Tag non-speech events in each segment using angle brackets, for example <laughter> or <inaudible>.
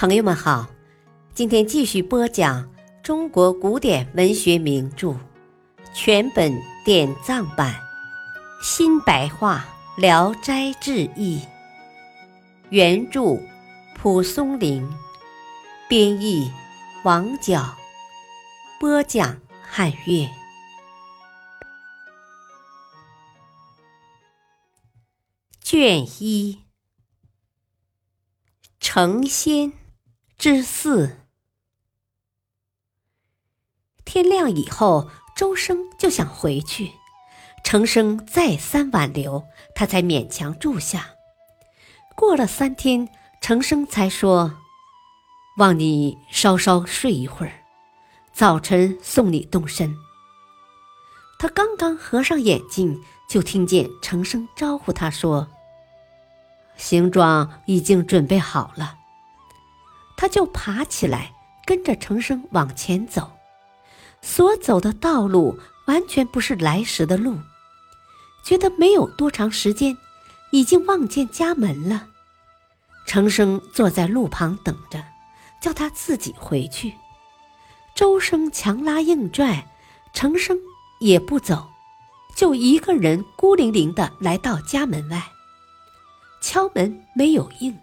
朋友们好，今天继续播讲中国古典文学名著全本典藏版新白话《聊斋志异》，原著蒲松龄，编译王角，播讲汉乐，卷一，成仙。之四，天亮以后，周生就想回去。程生再三挽留，他才勉强住下。过了三天，程生才说：“望你稍稍睡一会儿，早晨送你动身。”他刚刚合上眼睛，就听见程生招呼他说：“行装已经准备好了。”他就爬起来，跟着程生往前走，所走的道路完全不是来时的路，觉得没有多长时间，已经望见家门了。程生坐在路旁等着，叫他自己回去。周生强拉硬拽，程生也不走，就一个人孤零零的来到家门外，敲门没有应，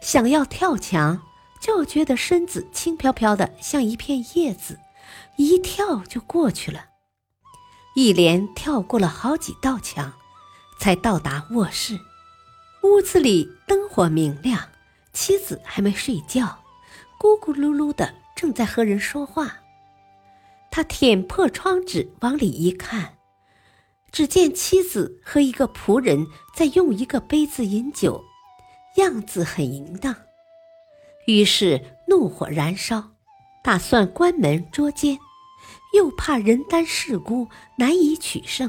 想要跳墙。就觉得身子轻飘飘的，像一片叶子，一跳就过去了。一连跳过了好几道墙，才到达卧室。屋子里灯火明亮，妻子还没睡觉，咕咕噜噜的正在和人说话。他舔破窗纸往里一看，只见妻子和一个仆人在用一个杯子饮酒，样子很淫荡。于是怒火燃烧，打算关门捉奸，又怕人单势孤难以取胜，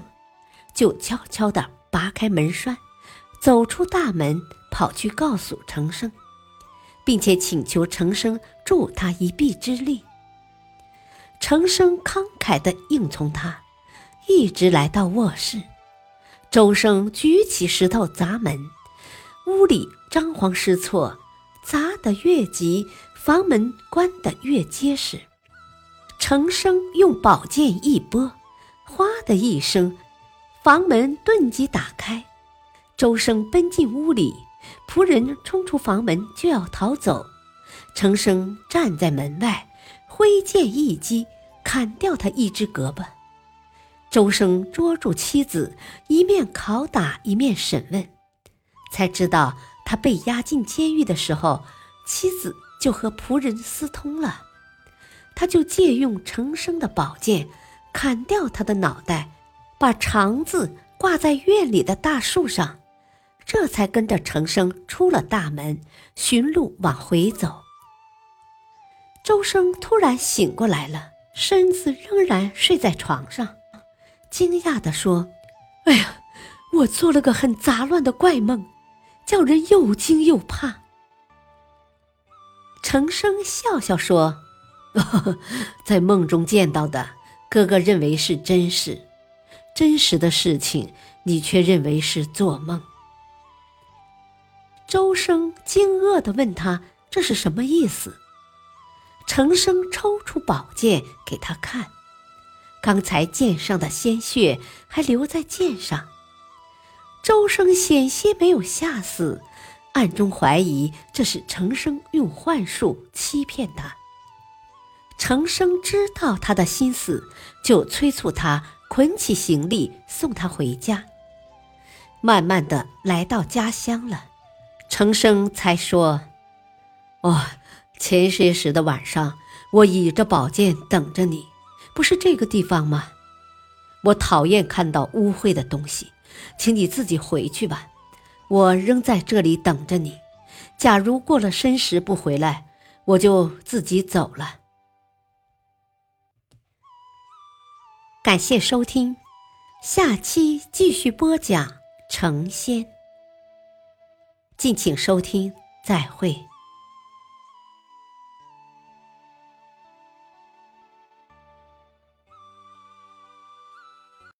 就悄悄地拔开门栓，走出大门，跑去告诉程生，并且请求程生助他一臂之力。程生慷慨地应从他，一直来到卧室。周生举起石头砸门，屋里张皇失措。砸得越急，房门关得越结实。程生用宝剑一拨，哗的一声，房门顿即打开。周生奔进屋里，仆人冲出房门就要逃走。程生站在门外，挥剑一击，砍掉他一只胳膊。周生捉住妻子，一面拷打，一面审问，才知道。他被押进监狱的时候，妻子就和仆人私通了，他就借用程生的宝剑，砍掉他的脑袋，把肠子挂在院里的大树上，这才跟着程生出了大门，寻路往回走。周生突然醒过来了，身子仍然睡在床上，惊讶地说：“哎呀，我做了个很杂乱的怪梦。”叫人又惊又怕。程生笑笑说：“ <laughs> 在梦中见到的，哥哥认为是真实；真实的事情，你却认为是做梦。”周生惊愕地问他：“这是什么意思？”程生抽出宝剑给他看，刚才剑上的鲜血还留在剑上。周生险些没有吓死，暗中怀疑这是程生用幻术欺骗他。程生知道他的心思，就催促他捆起行李送他回家。慢慢的来到家乡了，程生才说：“哦，前些时的晚上，我倚着宝剑等着你，不是这个地方吗？我讨厌看到污秽的东西。”请你自己回去吧，我仍在这里等着你。假如过了申时不回来，我就自己走了。感谢收听，下期继续播讲成仙。敬请收听，再会。